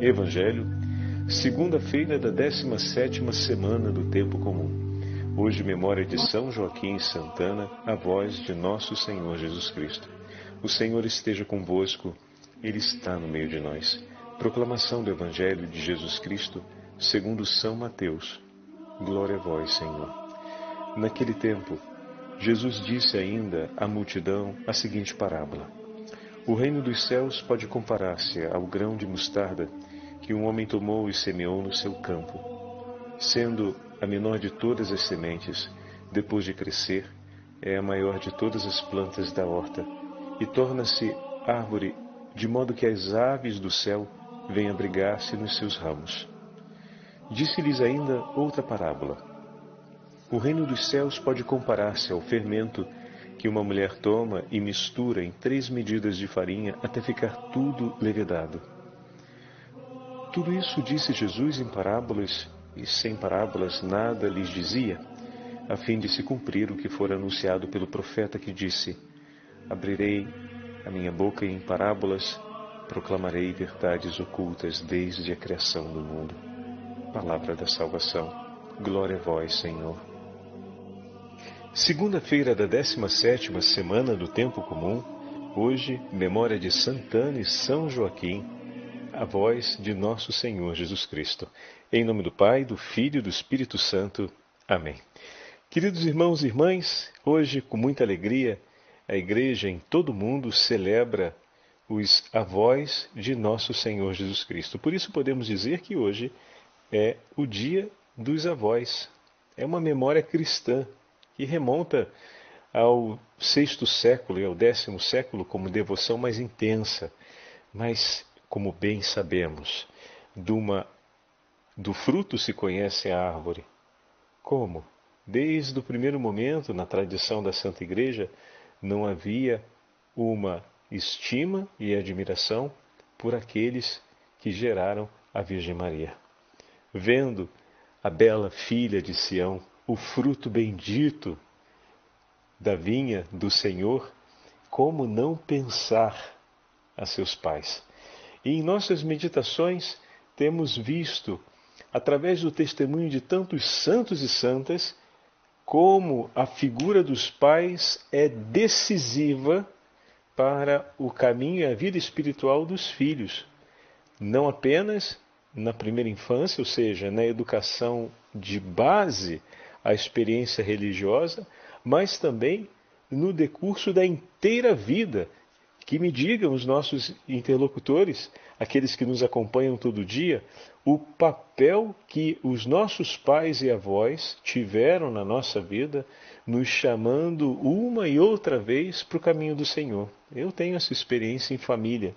Evangelho, segunda-feira da 17ª semana do tempo comum. Hoje memória de São Joaquim e Santana, a voz de nosso Senhor Jesus Cristo. O Senhor esteja convosco, ele está no meio de nós. Proclamação do Evangelho de Jesus Cristo, segundo São Mateus. Glória a vós, Senhor. Naquele tempo, Jesus disse ainda à multidão a seguinte parábola: o reino dos céus pode comparar-se ao grão de mostarda que um homem tomou e semeou no seu campo. Sendo a menor de todas as sementes, depois de crescer, é a maior de todas as plantas da horta e torna-se árvore, de modo que as aves do céu vêm abrigar-se nos seus ramos. Disse-lhes ainda outra parábola. O reino dos céus pode comparar-se ao fermento que uma mulher toma e mistura em três medidas de farinha até ficar tudo levedado. Tudo isso disse Jesus em parábolas, e sem parábolas nada lhes dizia, a fim de se cumprir o que fora anunciado pelo profeta que disse: Abrirei a minha boca em parábolas, proclamarei verdades ocultas desde a criação do mundo. Palavra da salvação. Glória a vós, Senhor. Segunda-feira da 17ª semana do Tempo Comum, hoje, memória de Santana e São Joaquim, a voz de nosso Senhor Jesus Cristo. Em nome do Pai, do Filho e do Espírito Santo. Amém. Queridos irmãos e irmãs, hoje, com muita alegria, a Igreja em todo o mundo celebra os avós de nosso Senhor Jesus Cristo. Por isso podemos dizer que hoje é o dia dos avós. É uma memória cristã que remonta ao sexto século e ao décimo século como devoção mais intensa, mas, como bem sabemos, uma, do fruto se conhece a árvore. Como? Desde o primeiro momento, na tradição da Santa Igreja, não havia uma estima e admiração por aqueles que geraram a Virgem Maria. Vendo a bela filha de Sião o fruto bendito da vinha do Senhor, como não pensar a seus pais? E em nossas meditações temos visto, através do testemunho de tantos santos e santas, como a figura dos pais é decisiva para o caminho e a vida espiritual dos filhos, não apenas na primeira infância, ou seja, na educação de base a experiência religiosa, mas também no decurso da inteira vida. Que me digam os nossos interlocutores, aqueles que nos acompanham todo dia, o papel que os nossos pais e avós tiveram na nossa vida, nos chamando uma e outra vez para o caminho do Senhor. Eu tenho essa experiência em família.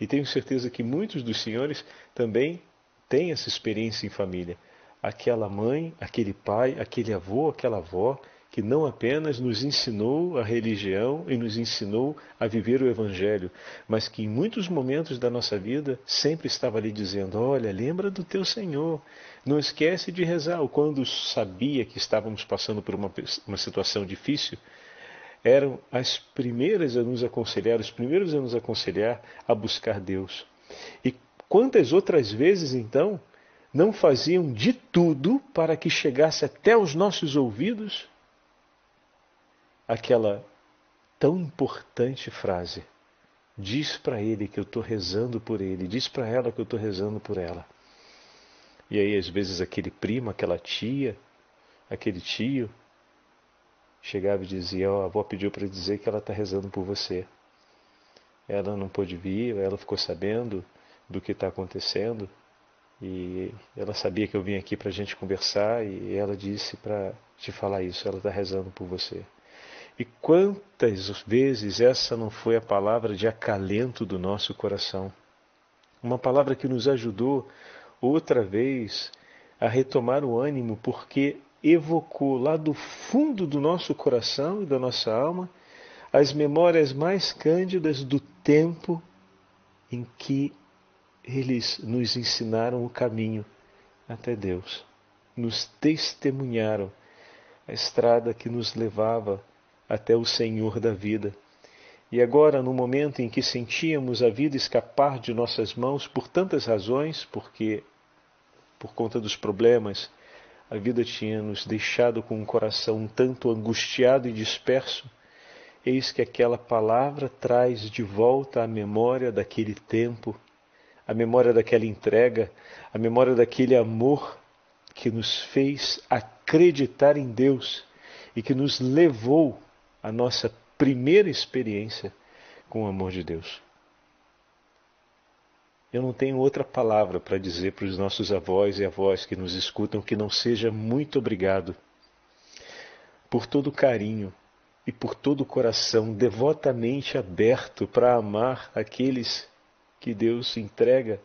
E tenho certeza que muitos dos senhores também têm essa experiência em família aquela mãe, aquele pai, aquele avô, aquela avó que não apenas nos ensinou a religião e nos ensinou a viver o Evangelho, mas que em muitos momentos da nossa vida sempre estava ali dizendo: Olha, lembra do teu Senhor, não esquece de rezar. Ou quando sabia que estávamos passando por uma, uma situação difícil, eram as primeiras a nos aconselhar, os primeiros a nos aconselhar a buscar Deus. E quantas outras vezes então não faziam de tudo para que chegasse até os nossos ouvidos aquela tão importante frase. Diz para ele que eu estou rezando por ele, diz para ela que eu estou rezando por ela. E aí, às vezes, aquele primo, aquela tia, aquele tio, chegava e dizia: Ó, oh, a avó pediu para dizer que ela está rezando por você. Ela não pôde vir, ela ficou sabendo do que está acontecendo e ela sabia que eu vim aqui para a gente conversar e ela disse para te falar isso. Ela está rezando por você. E quantas vezes essa não foi a palavra de acalento do nosso coração? Uma palavra que nos ajudou outra vez a retomar o ânimo, porque evocou lá do fundo do nosso coração e da nossa alma as memórias mais cândidas do tempo em que eles nos ensinaram o caminho até Deus, nos testemunharam a estrada que nos levava até o Senhor da vida. E agora, no momento em que sentíamos a vida escapar de nossas mãos por tantas razões, porque por conta dos problemas, a vida tinha nos deixado com um coração um tanto angustiado e disperso, eis que aquela palavra traz de volta a memória daquele tempo, a memória daquela entrega, a memória daquele amor que nos fez acreditar em Deus e que nos levou à nossa primeira experiência com o amor de Deus. Eu não tenho outra palavra para dizer para os nossos avós e avós que nos escutam que não seja muito obrigado por todo o carinho e por todo o coração devotamente aberto para amar aqueles que Deus entrega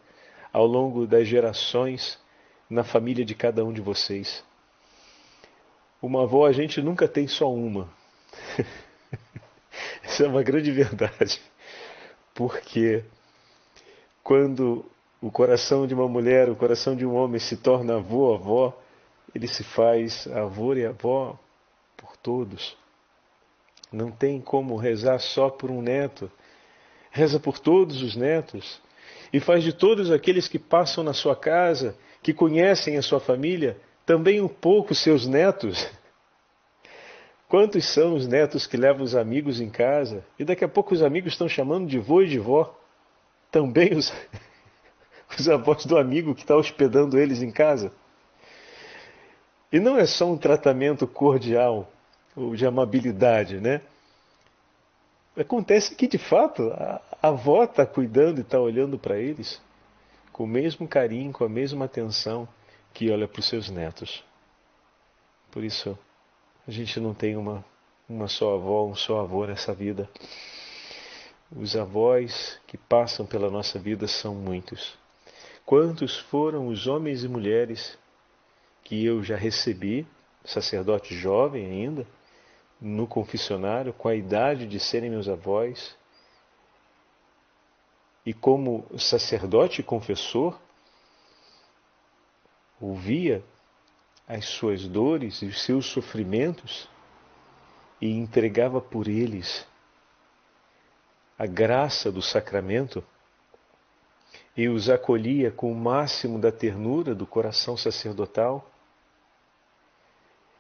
ao longo das gerações na família de cada um de vocês. Uma avó a gente nunca tem só uma. Isso é uma grande verdade. Porque quando o coração de uma mulher, o coração de um homem se torna avô, avó, ele se faz avô e avó por todos. Não tem como rezar só por um neto. Reza por todos os netos. E faz de todos aqueles que passam na sua casa, que conhecem a sua família, também um pouco seus netos. Quantos são os netos que levam os amigos em casa e daqui a pouco os amigos estão chamando de vô e de vó? Também os, os avós do amigo que está hospedando eles em casa? E não é só um tratamento cordial ou de amabilidade, né? Acontece que, de fato, a, a avó está cuidando e está olhando para eles com o mesmo carinho, com a mesma atenção que olha para os seus netos. Por isso, a gente não tem uma, uma só avó, um só avô nessa vida. Os avós que passam pela nossa vida são muitos. Quantos foram os homens e mulheres que eu já recebi, sacerdote jovem ainda, no confessionário, com a idade de serem meus avós, e como sacerdote e confessor, ouvia as suas dores e os seus sofrimentos e entregava por eles a graça do sacramento e os acolhia com o máximo da ternura do coração sacerdotal.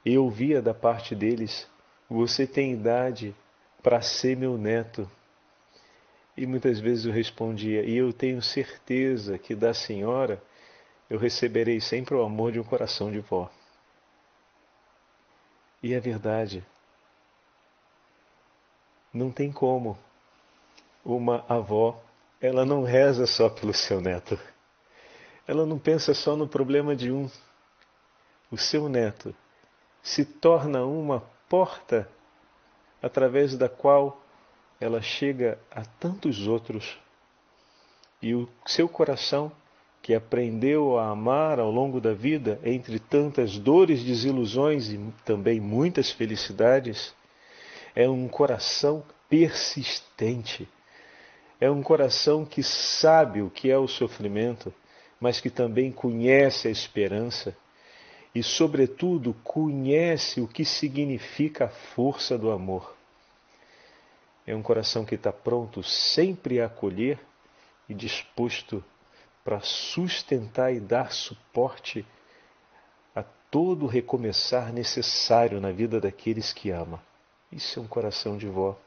E ouvia da parte deles: Você tem idade para ser meu neto. E muitas vezes eu respondia: E eu tenho certeza que da senhora eu receberei sempre o amor de um coração de vó. E é verdade. Não tem como. Uma avó, ela não reza só pelo seu neto. Ela não pensa só no problema de um. O seu neto se torna uma porta através da qual ela chega a tantos outros. E o seu coração que aprendeu a amar ao longo da vida, entre tantas dores, desilusões e também muitas felicidades, é um coração persistente. É um coração que sabe o que é o sofrimento, mas que também conhece a esperança e, sobretudo, conhece o que significa a força do amor. É um coração que está pronto sempre a acolher e disposto para sustentar e dar suporte a todo recomeçar necessário na vida daqueles que ama. Isso é um coração de vó.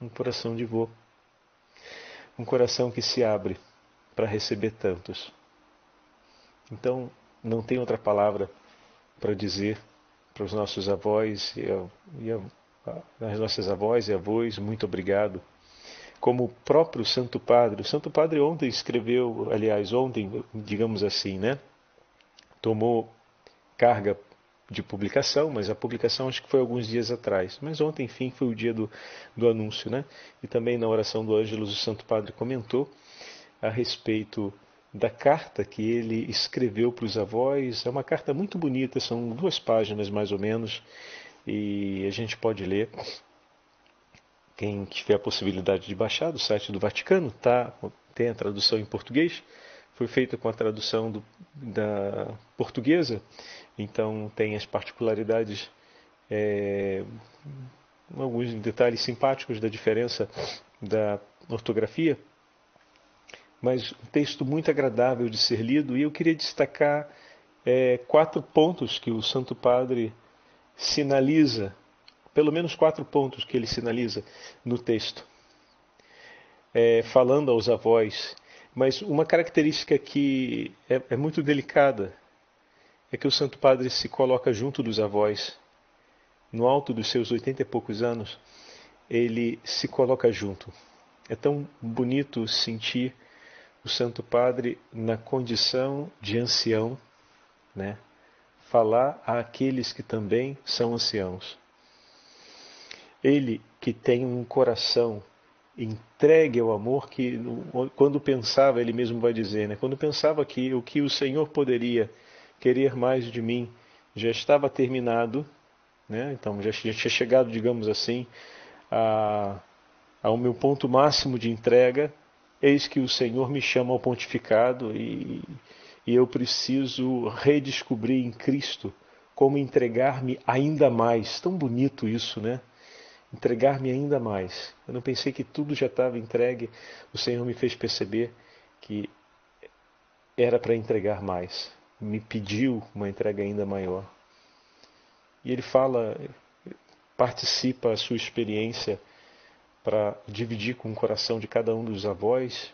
Um coração de vô. Um coração que se abre para receber tantos. Então, não tem outra palavra para dizer para os nossos avós e, a, e a, as nossas avós e avós, muito obrigado como o próprio Santo Padre. O Santo Padre ontem escreveu, aliás, ontem, digamos assim, né? Tomou carga de publicação, mas a publicação acho que foi alguns dias atrás. Mas ontem, enfim, foi o dia do, do anúncio, né? E também na oração do Ângelus, o Santo Padre comentou a respeito da carta que ele escreveu para os avós. É uma carta muito bonita, são duas páginas mais ou menos, e a gente pode ler. Quem tiver a possibilidade de baixar do site do Vaticano, tá, tem a tradução em português, foi feita com a tradução do, da portuguesa, então tem as particularidades é, alguns detalhes simpáticos da diferença da ortografia, mas um texto muito agradável de ser lido e eu queria destacar é, quatro pontos que o Santo Padre sinaliza, pelo menos quatro pontos que ele sinaliza no texto, é, falando aos avós. Mas uma característica que é, é muito delicada é que o Santo Padre se coloca junto dos avós, no alto dos seus oitenta e poucos anos, ele se coloca junto. É tão bonito sentir o Santo Padre na condição de ancião, né? Falar àqueles que também são anciãos. Ele que tem um coração entregue ao amor que quando pensava, ele mesmo vai dizer, né? Quando pensava que o que o Senhor poderia querer mais de mim já estava terminado, né? Então já, já tinha chegado, digamos assim, a, ao meu ponto máximo de entrega. Eis que o Senhor me chama ao pontificado e, e eu preciso redescobrir em Cristo como entregar-me ainda mais. Tão bonito isso, né? Entregar-me ainda mais. Eu não pensei que tudo já estava entregue. O Senhor me fez perceber que era para entregar mais me pediu uma entrega ainda maior. E ele fala, participa a sua experiência para dividir com o coração de cada um dos avós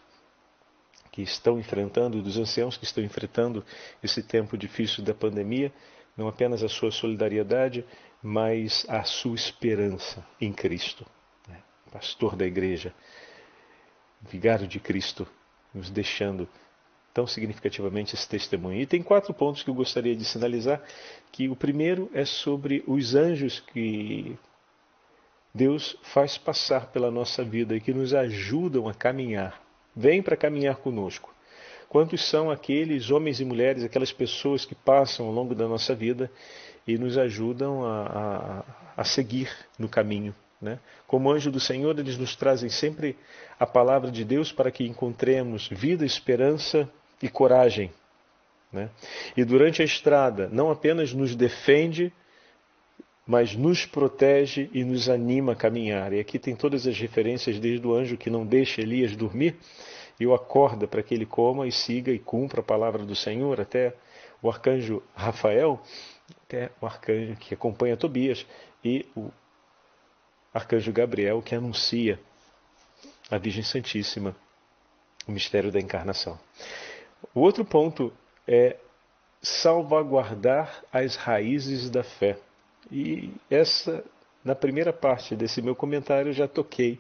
que estão enfrentando, dos anciãos que estão enfrentando esse tempo difícil da pandemia, não apenas a sua solidariedade, mas a sua esperança em Cristo. Né? Pastor da igreja, vigário de Cristo, nos deixando tão significativamente esse testemunho. E tem quatro pontos que eu gostaria de sinalizar, que o primeiro é sobre os anjos que Deus faz passar pela nossa vida e que nos ajudam a caminhar. Vem para caminhar conosco. Quantos são aqueles homens e mulheres, aquelas pessoas que passam ao longo da nossa vida e nos ajudam a, a, a seguir no caminho? Né? Como anjo do Senhor, eles nos trazem sempre a palavra de Deus para que encontremos vida, esperança e coragem. Né? E durante a estrada, não apenas nos defende, mas nos protege e nos anima a caminhar. E aqui tem todas as referências, desde o anjo que não deixa Elias dormir e o acorda para que ele coma e siga e cumpra a palavra do Senhor, até o arcanjo Rafael, até o arcanjo que acompanha Tobias, e o arcanjo Gabriel que anuncia a Virgem Santíssima o mistério da encarnação. O outro ponto é salvaguardar as raízes da fé. E essa, na primeira parte desse meu comentário, eu já toquei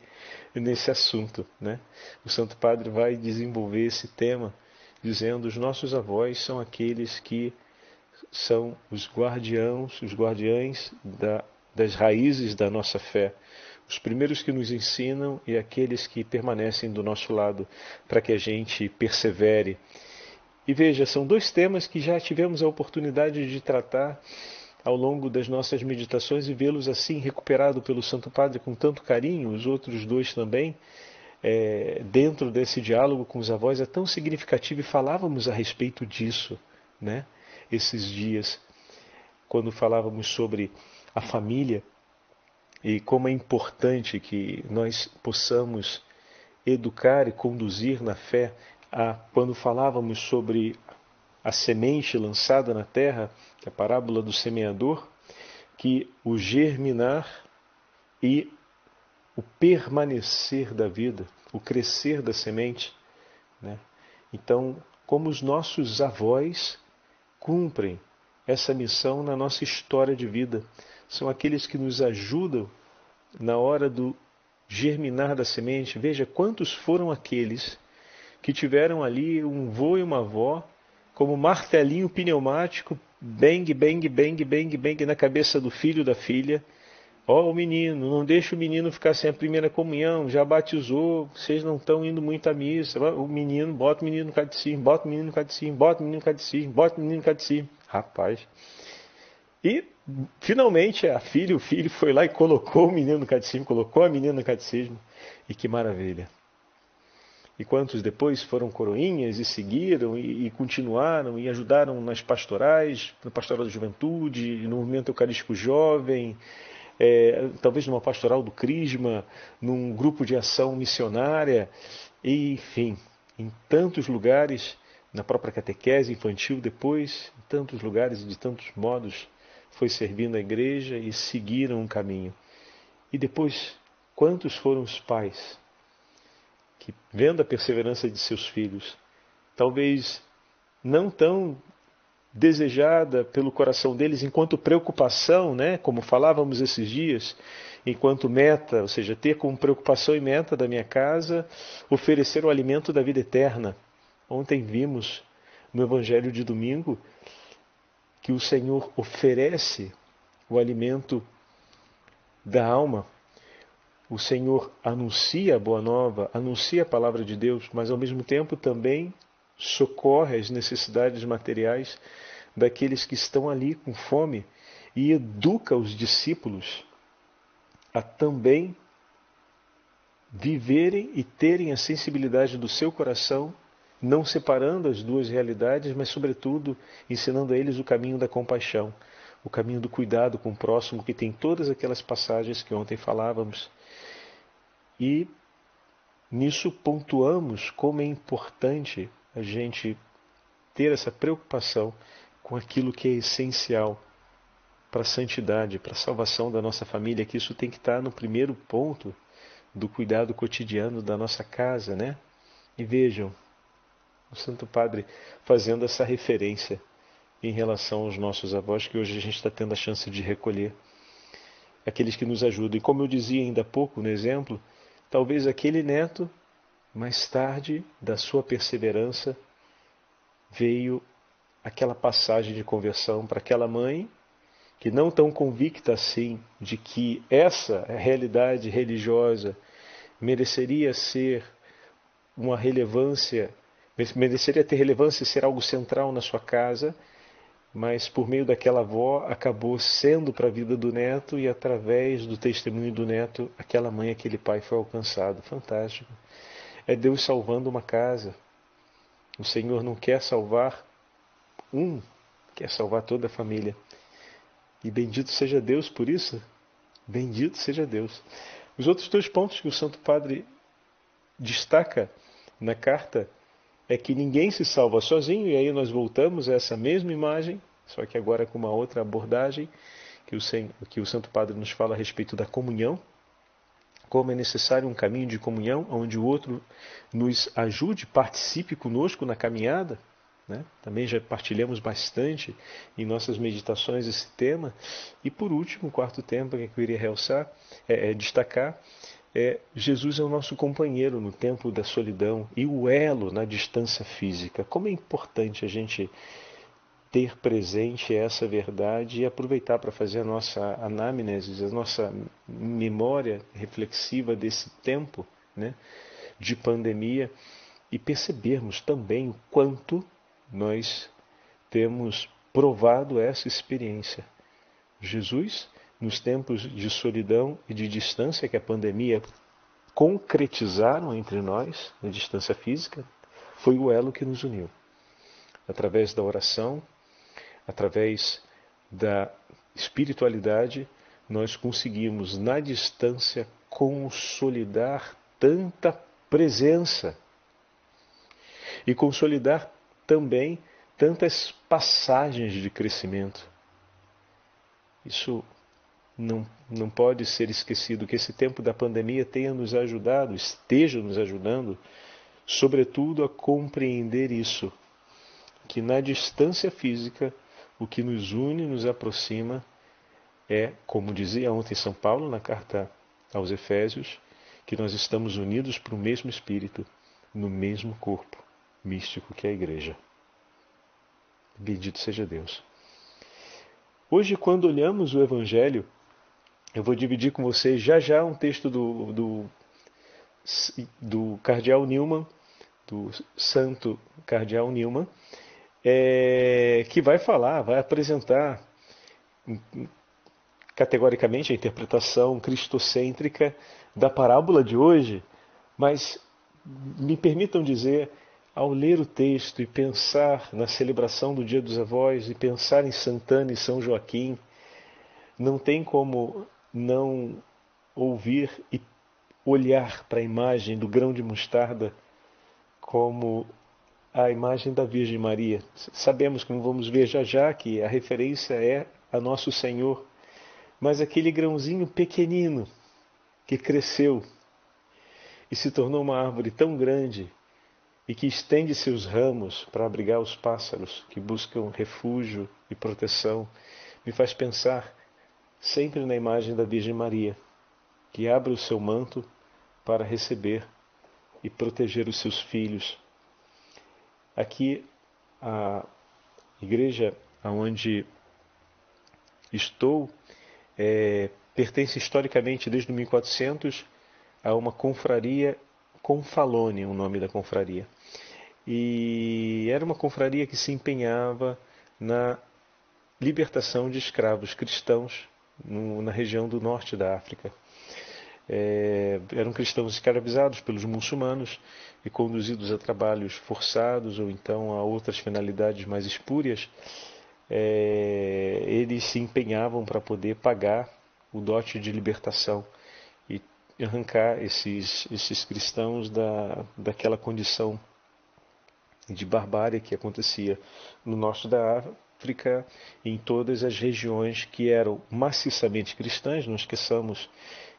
nesse assunto. Né? O Santo Padre vai desenvolver esse tema dizendo os nossos avós são aqueles que são os guardiãos, os guardiães da, das raízes da nossa fé, os primeiros que nos ensinam e aqueles que permanecem do nosso lado para que a gente persevere e veja, são dois temas que já tivemos a oportunidade de tratar ao longo das nossas meditações e vê-los assim recuperado pelo Santo Padre com tanto carinho, os outros dois também, é, dentro desse diálogo com os avós, é tão significativo e falávamos a respeito disso, né? Esses dias, quando falávamos sobre a família e como é importante que nós possamos educar e conduzir na fé ah, quando falávamos sobre a semente lançada na terra, que é a parábola do semeador, que o germinar e o permanecer da vida, o crescer da semente. Né? Então, como os nossos avós cumprem essa missão na nossa história de vida, são aqueles que nos ajudam na hora do germinar da semente. Veja quantos foram aqueles que tiveram ali um vô e uma avó, como martelinho pneumático, bang, bang, bang, bang, bang na cabeça do filho da filha. Ó, oh, o menino, não deixa o menino ficar sem a primeira comunhão, já batizou, vocês não estão indo muito à missa. O menino, bota o menino no catecismo, bota o menino no catecismo, bota o menino no catecismo, bota o menino no catecismo. Rapaz. E, finalmente, a filha, o filho foi lá e colocou o menino no catecismo, colocou a menina no catecismo. E que maravilha e quantos depois foram coroinhas e seguiram e, e, continuaram e ajudaram nas pastorais, na pastoral da juventude, no movimento eucarístico jovem, é, talvez numa pastoral do Crisma, num grupo de ação missionária, enfim, em tantos lugares, na própria catequese infantil depois, em tantos lugares e de tantos modos, foi servindo a igreja e seguiram um caminho. E depois, quantos foram os pais que, vendo a perseverança de seus filhos, talvez não tão desejada pelo coração deles enquanto preocupação, né, como falávamos esses dias, enquanto meta, ou seja, ter como preocupação e meta da minha casa oferecer o alimento da vida eterna. Ontem vimos no evangelho de domingo que o Senhor oferece o alimento da alma. O Senhor anuncia a boa nova, anuncia a palavra de Deus, mas ao mesmo tempo também socorre as necessidades materiais daqueles que estão ali com fome e educa os discípulos a também viverem e terem a sensibilidade do seu coração não separando as duas realidades, mas, sobretudo, ensinando a eles o caminho da compaixão, o caminho do cuidado com o próximo, que tem todas aquelas passagens que ontem falávamos. E nisso pontuamos como é importante a gente ter essa preocupação com aquilo que é essencial para a santidade, para a salvação da nossa família, que isso tem que estar no primeiro ponto do cuidado cotidiano da nossa casa, né? E vejam, o Santo Padre fazendo essa referência em relação aos nossos avós, que hoje a gente está tendo a chance de recolher. Aqueles que nos ajudam. E como eu dizia ainda há pouco no exemplo, talvez aquele neto, mais tarde, da sua perseverança, veio aquela passagem de conversão para aquela mãe que não tão convicta assim de que essa realidade religiosa mereceria ser uma relevância mereceria ter relevância e ser algo central na sua casa, mas por meio daquela avó acabou sendo para a vida do neto e através do testemunho do neto, aquela mãe, aquele pai foi alcançado. Fantástico. É Deus salvando uma casa. O Senhor não quer salvar um, quer salvar toda a família. E bendito seja Deus por isso. Bendito seja Deus. Os outros dois pontos que o Santo Padre destaca na carta é que ninguém se salva sozinho, e aí nós voltamos a essa mesma imagem, só que agora com uma outra abordagem, que o, que o Santo Padre nos fala a respeito da comunhão, como é necessário um caminho de comunhão, onde o outro nos ajude, participe conosco na caminhada. Né? Também já partilhamos bastante em nossas meditações esse tema. E por último, o quarto tema que eu queria realçar, é, é destacar, é, Jesus é o nosso companheiro no tempo da solidão e o elo na distância física. Como é importante a gente ter presente essa verdade e aproveitar para fazer a nossa anamnese, a nossa memória reflexiva desse tempo né, de pandemia e percebermos também o quanto nós temos provado essa experiência. Jesus nos tempos de solidão e de distância que a pandemia concretizaram entre nós, na distância física, foi o elo que nos uniu. Através da oração, através da espiritualidade, nós conseguimos, na distância, consolidar tanta presença e consolidar também tantas passagens de crescimento. Isso não, não pode ser esquecido que esse tempo da pandemia tenha nos ajudado, esteja nos ajudando, sobretudo a compreender isso, que na distância física o que nos une, nos aproxima, é, como dizia ontem São Paulo na carta aos Efésios, que nós estamos unidos para o mesmo Espírito, no mesmo corpo místico que é a Igreja. Bendito seja Deus. Hoje, quando olhamos o Evangelho, eu vou dividir com vocês já já um texto do, do, do Cardeal Newman, do Santo Cardeal Newman, é, que vai falar, vai apresentar categoricamente a interpretação cristocêntrica da parábola de hoje, mas me permitam dizer, ao ler o texto e pensar na celebração do Dia dos Avós e pensar em Santana e São Joaquim, não tem como não ouvir e olhar para a imagem do grão de mostarda como a imagem da Virgem Maria. Sabemos, como vamos ver já já, que a referência é a Nosso Senhor, mas aquele grãozinho pequenino que cresceu e se tornou uma árvore tão grande e que estende seus ramos para abrigar os pássaros que buscam refúgio e proteção, me faz pensar sempre na imagem da Virgem Maria, que abre o seu manto para receber e proteger os seus filhos. Aqui, a igreja onde estou é, pertence historicamente, desde 1400, a uma confraria Confalone, o nome da confraria. E era uma confraria que se empenhava na libertação de escravos cristãos no, na região do norte da África. É, eram cristãos escravizados pelos muçulmanos e conduzidos a trabalhos forçados ou então a outras finalidades mais espúrias, é, eles se empenhavam para poder pagar o dote de libertação arrancar esses, esses cristãos da, daquela condição de barbárie que acontecia no norte da África, em todas as regiões que eram maciçamente cristãs. Não esqueçamos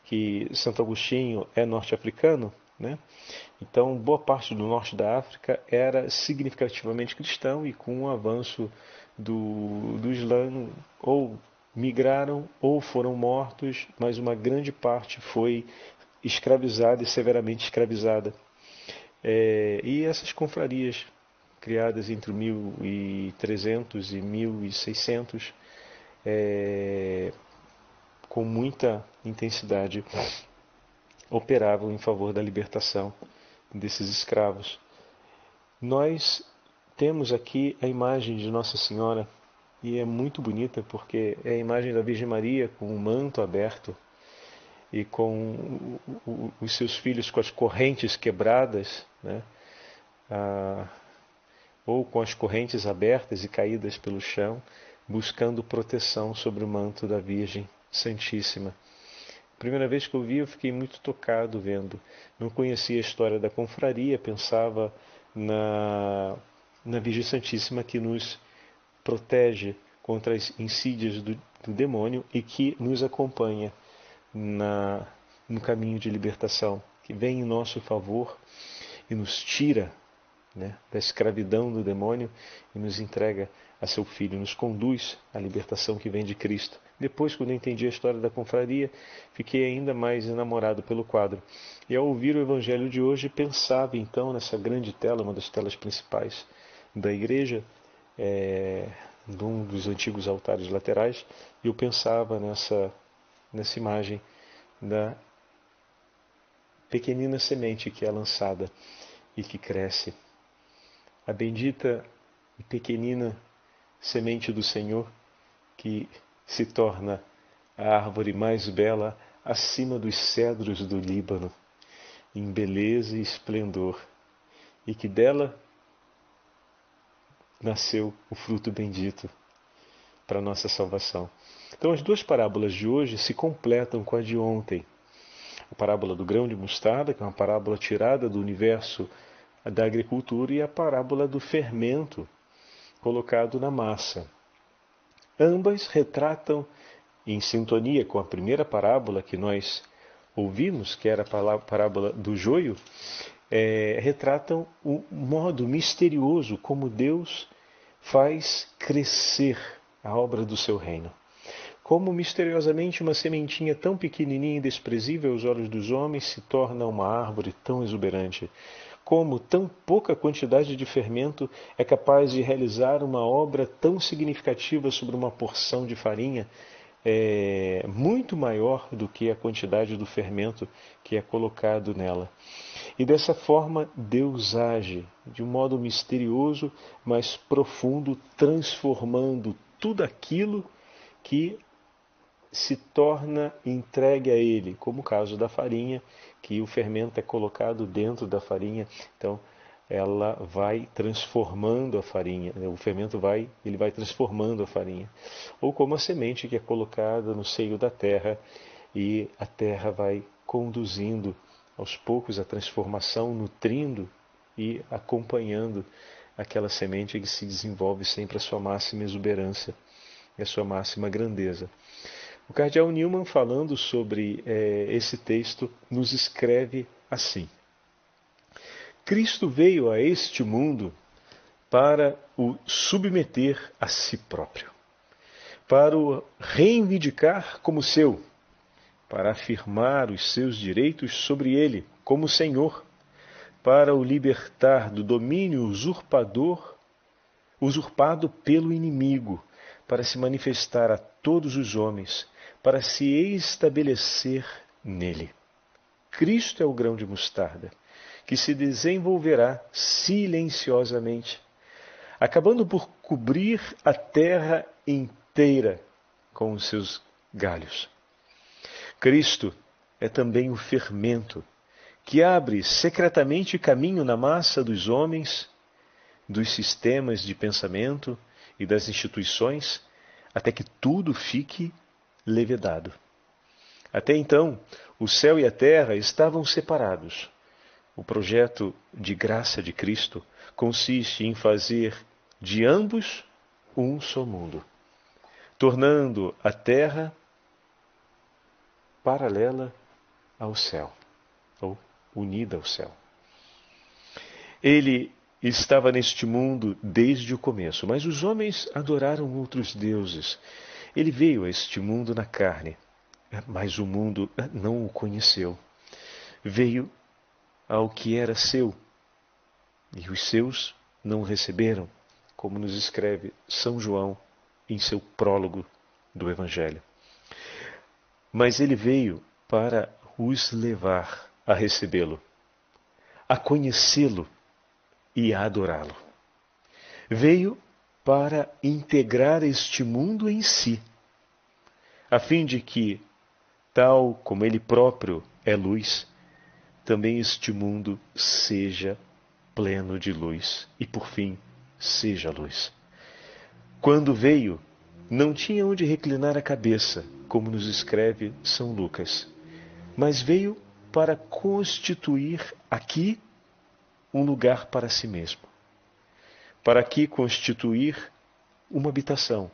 que Santo Agostinho é norte-africano, né? Então, boa parte do norte da África era significativamente cristão e com o avanço do, do Islã ou migraram ou foram mortos, mas uma grande parte foi escravizada e severamente escravizada. É, e essas confrarias, criadas entre 1300 e 1600, é, com muita intensidade, operavam em favor da libertação desses escravos. Nós temos aqui a imagem de Nossa Senhora e é muito bonita porque é a imagem da Virgem Maria com o manto aberto e com os seus filhos com as correntes quebradas, né? ah, ou com as correntes abertas e caídas pelo chão, buscando proteção sobre o manto da Virgem Santíssima. Primeira vez que eu vi, eu fiquei muito tocado vendo. Não conhecia a história da confraria, pensava na, na Virgem Santíssima que nos protege contra as insídias do, do demônio e que nos acompanha na, no caminho de libertação, que vem em nosso favor e nos tira né, da escravidão do demônio e nos entrega a seu Filho, nos conduz à libertação que vem de Cristo. Depois, quando entendi a história da confraria, fiquei ainda mais enamorado pelo quadro. E ao ouvir o Evangelho de hoje, pensava então nessa grande tela, uma das telas principais da igreja, é, num dos antigos altares laterais, e eu pensava nessa, nessa imagem da pequenina semente que é lançada e que cresce. A bendita e pequenina semente do Senhor que se torna a árvore mais bela acima dos cedros do Líbano, em beleza e esplendor, e que dela nasceu o fruto bendito para nossa salvação. Então, as duas parábolas de hoje se completam com a de ontem. A parábola do grão de mostarda, que é uma parábola tirada do universo da agricultura, e a parábola do fermento colocado na massa. Ambas retratam, em sintonia com a primeira parábola que nós ouvimos, que era a parábola do joio, é, retratam o modo misterioso como Deus faz crescer a obra do seu reino. Como misteriosamente uma sementinha tão pequenininha e desprezível aos olhos dos homens se torna uma árvore tão exuberante. Como tão pouca quantidade de fermento é capaz de realizar uma obra tão significativa sobre uma porção de farinha, é, muito maior do que a quantidade do fermento que é colocado nela. E dessa forma Deus age de um modo misterioso, mas profundo, transformando tudo aquilo que se torna entregue a ele, como o caso da farinha, que o fermento é colocado dentro da farinha, então ela vai transformando a farinha, né? o fermento vai, ele vai transformando a farinha, ou como a semente que é colocada no seio da terra e a terra vai conduzindo aos poucos a transformação, nutrindo e acompanhando aquela semente que se desenvolve sempre a sua máxima exuberância e a sua máxima grandeza. O cardeal Newman, falando sobre é, esse texto, nos escreve assim: Cristo veio a este mundo para o submeter a si próprio, para o reivindicar como seu, para afirmar os seus direitos sobre ele como Senhor, para o libertar do domínio usurpador, usurpado pelo inimigo, para se manifestar a todos os homens, para se estabelecer nele. Cristo é o grão de mostarda, que se desenvolverá silenciosamente, acabando por cobrir a terra inteira com os seus galhos. Cristo é também o fermento que abre secretamente caminho na massa dos homens, dos sistemas de pensamento e das instituições, até que tudo fique levedado. Até então, o céu e a terra estavam separados. O projeto de graça de Cristo consiste em fazer de ambos um só mundo, tornando a terra paralela ao céu, ou unida ao céu. Ele estava neste mundo desde o começo, mas os homens adoraram outros deuses. Ele veio a este mundo na carne, mas o mundo não o conheceu. Veio ao que era seu, e os seus não o receberam, como nos escreve São João em seu prólogo do Evangelho mas ele veio para os levar a recebê-lo, a conhecê-lo e a adorá-lo. Veio para integrar este mundo em si, a fim de que, tal como ele próprio é luz, também este mundo seja pleno de luz e, por fim, seja luz. Quando veio, não tinha onde reclinar a cabeça, como nos escreve São Lucas, mas veio para constituir aqui um lugar para si mesmo. Para aqui constituir uma habitação.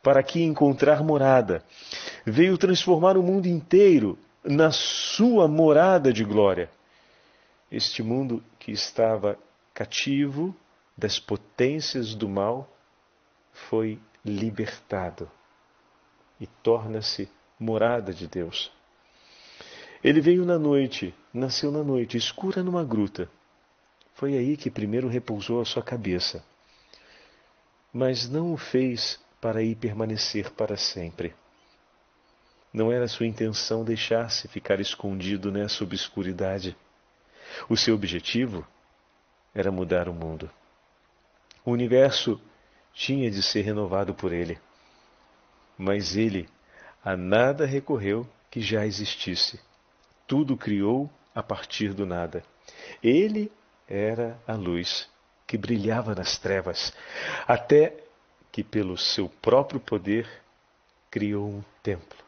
Para aqui encontrar morada. Veio transformar o mundo inteiro na sua morada de glória. Este mundo que estava cativo das potências do mal foi libertado e torna-se morada de Deus. Ele veio na noite, nasceu na noite, escura numa gruta. Foi aí que primeiro repousou a sua cabeça. Mas não o fez para aí permanecer para sempre. Não era sua intenção deixar-se ficar escondido nessa obscuridade. O seu objetivo era mudar o mundo. O universo tinha de ser renovado por ele. Mas ele a nada recorreu que já existisse. Tudo criou a partir do nada. Ele era a luz que brilhava nas trevas, até que, pelo seu próprio poder, criou um templo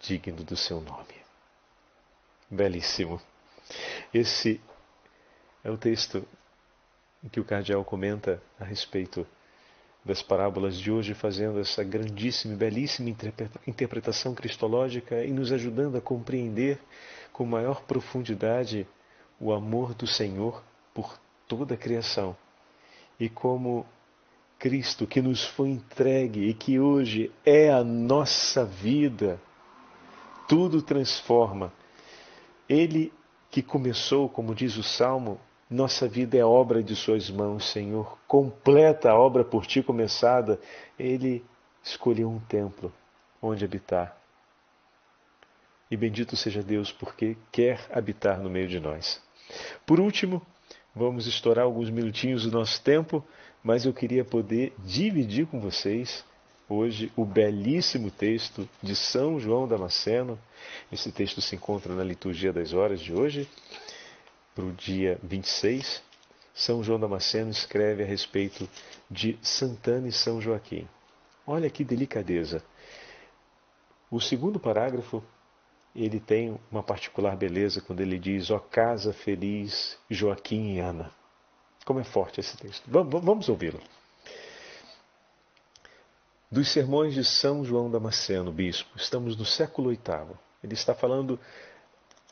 digno do seu nome. Belíssimo. Esse é o texto em que o cardeal comenta a respeito das parábolas de hoje, fazendo essa grandíssima e belíssima interpretação cristológica e nos ajudando a compreender com maior profundidade o amor do Senhor por toda a criação e como Cristo que nos foi entregue e que hoje é a nossa vida, tudo transforma. Ele que começou, como diz o Salmo, nossa vida é obra de Suas mãos, Senhor. Completa a obra por Ti começada. Ele escolheu um templo onde habitar. E bendito seja Deus, porque quer habitar no meio de nós. Por último, vamos estourar alguns minutinhos do nosso tempo, mas eu queria poder dividir com vocês hoje o belíssimo texto de São João Damasceno. Esse texto se encontra na liturgia das horas de hoje para o dia 26, São João Damasceno escreve a respeito de Santana e São Joaquim. Olha que delicadeza. O segundo parágrafo ele tem uma particular beleza quando ele diz: Ó casa feliz, Joaquim e Ana. Como é forte esse texto. Vamos, vamos ouvi-lo. Dos sermões de São João Damasceno, bispo, estamos no século VIII. Ele está falando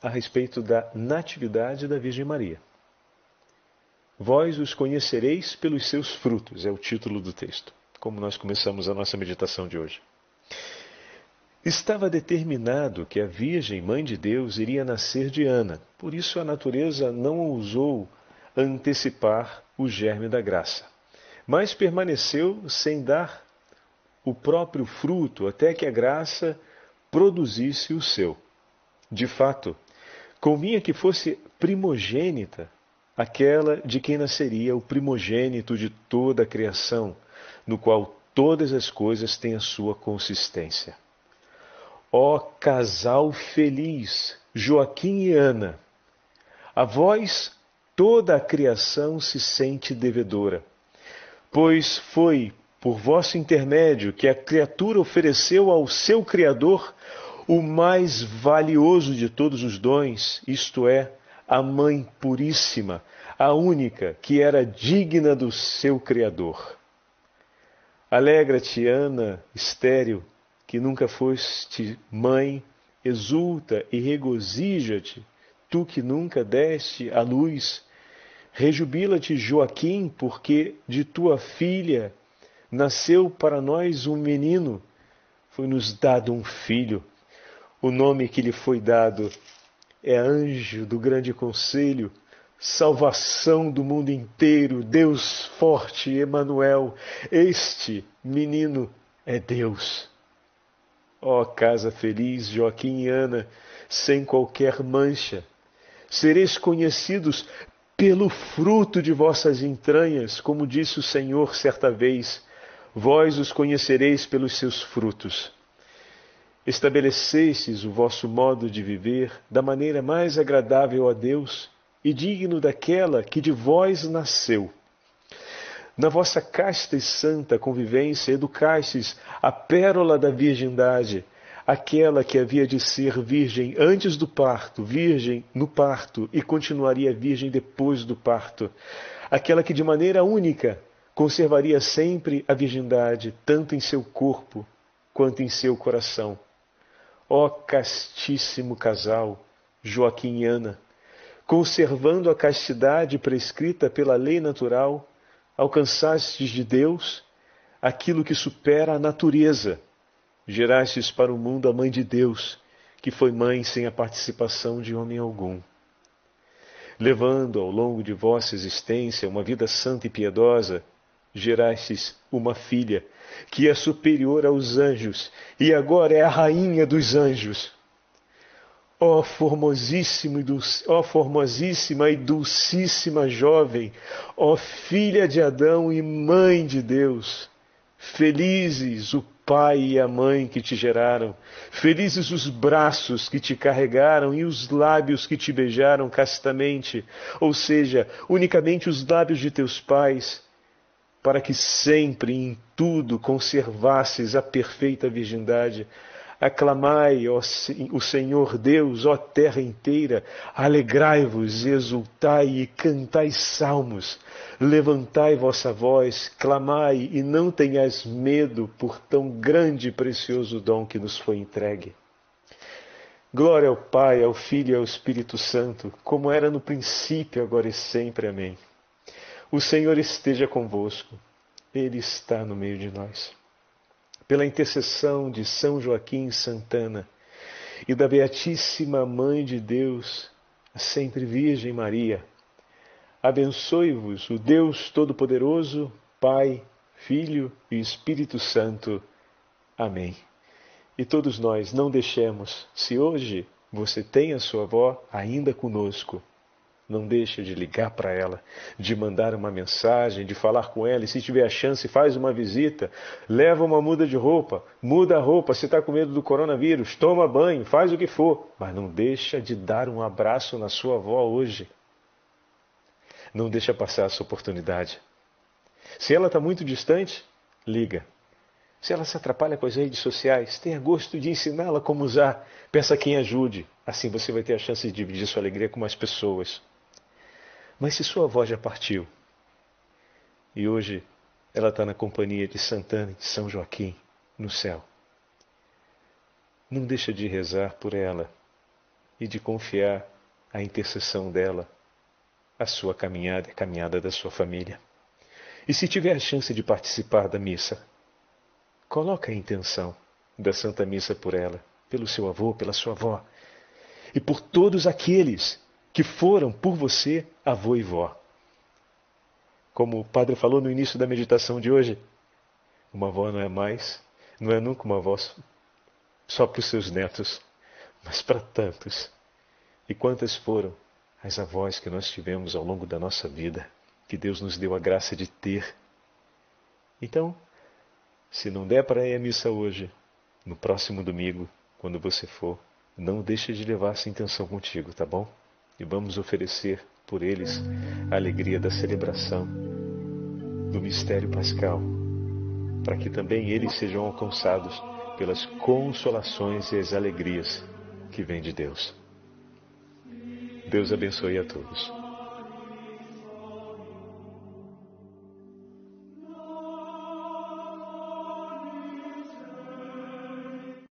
a respeito da natividade da Virgem Maria. Vós os conhecereis pelos seus frutos, é o título do texto, como nós começamos a nossa meditação de hoje. Estava determinado que a Virgem Mãe de Deus iria nascer de Ana, por isso a natureza não ousou antecipar o germe da graça, mas permaneceu sem dar o próprio fruto até que a graça produzisse o seu. De fato, convinha que fosse primogênita aquela de quem nasceria o primogênito de toda a criação, no qual todas as coisas têm a sua consistência. Ó casal feliz, Joaquim e Ana, a vós toda a criação se sente devedora, pois foi por vosso intermédio que a criatura ofereceu ao seu Criador o mais valioso de todos os dons, isto é, a Mãe Puríssima, a única que era digna do seu Criador. Alegra-te, Ana, estéril, que nunca foste mãe, exulta e regozija-te, tu que nunca deste a luz. Rejubila-te, Joaquim, porque de tua filha nasceu para nós um menino, foi-nos dado um filho. O nome que lhe foi dado é anjo do grande conselho, salvação do mundo inteiro, Deus forte, Emanuel. Este menino é Deus. Ó oh, casa feliz, Joaquim e Ana, sem qualquer mancha, sereis conhecidos pelo fruto de vossas entranhas, como disse o Senhor certa vez, vós os conhecereis pelos seus frutos. Estabelecestes o vosso modo de viver da maneira mais agradável a Deus e digno daquela que de vós nasceu. Na vossa casta e santa convivência educastes a pérola da virgindade, aquela que havia de ser virgem antes do parto, virgem no parto e continuaria virgem depois do parto, aquela que de maneira única conservaria sempre a virgindade, tanto em seu corpo quanto em seu coração. Ó castíssimo casal, Joaquim e Ana, conservando a castidade prescrita pela lei natural, alcançastes de Deus aquilo que supera a natureza. Gerastes para o mundo a mãe de Deus, que foi mãe sem a participação de homem algum. Levando ao longo de vossa existência uma vida santa e piedosa, gerastes uma filha que é superior aos anjos e agora é a rainha dos anjos. Ó oh, formosíssimo e dulce, oh, formosíssima e dulcíssima jovem, ó oh, filha de Adão e mãe de Deus, felizes o pai e a mãe que te geraram, felizes os braços que te carregaram e os lábios que te beijaram castamente, ou seja, unicamente os lábios de teus pais, para que sempre em tudo conservasses a perfeita virgindade. Aclamai, ó, o Senhor Deus, ó terra inteira, alegrai-vos, exultai e cantai salmos, levantai vossa voz, clamai e não tenhais medo por tão grande e precioso dom que nos foi entregue. Glória ao Pai, ao Filho e ao Espírito Santo, como era no princípio, agora e sempre. Amém. O Senhor esteja convosco, Ele está no meio de nós. Pela intercessão de São Joaquim Santana e da Beatíssima Mãe de Deus, a sempre Virgem Maria, abençoe-vos o Deus Todo-Poderoso, Pai, Filho e Espírito Santo. Amém. E todos nós não deixemos, se hoje você tem a sua avó ainda conosco, não deixa de ligar para ela, de mandar uma mensagem, de falar com ela. E se tiver a chance, faz uma visita, leva uma muda de roupa, muda a roupa. Se está com medo do coronavírus, toma banho, faz o que for. Mas não deixa de dar um abraço na sua avó hoje. Não deixa passar essa oportunidade. Se ela está muito distante, liga. Se ela se atrapalha com as redes sociais, tenha gosto de ensiná-la como usar. Peça quem ajude. Assim você vai ter a chance de dividir sua alegria com mais pessoas. Mas se sua avó já partiu e hoje ela está na companhia de Santana e de São Joaquim no céu, não deixa de rezar por ela e de confiar a intercessão dela, a sua caminhada e a caminhada da sua família. E se tiver a chance de participar da missa, coloque a intenção da Santa Missa por ela, pelo seu avô, pela sua avó, e por todos aqueles que foram por você avô e vó. Como o padre falou no início da meditação de hoje, uma avó não é mais, não é nunca uma avó só para os seus netos, mas para tantos. E quantas foram as avós que nós tivemos ao longo da nossa vida, que Deus nos deu a graça de ter. Então, se não der para ir à missa hoje, no próximo domingo, quando você for, não deixe de levar essa intenção contigo, tá bom? E vamos oferecer por eles a alegria da celebração do mistério pascal, para que também eles sejam alcançados pelas consolações e as alegrias que vêm de Deus. Deus abençoe a todos.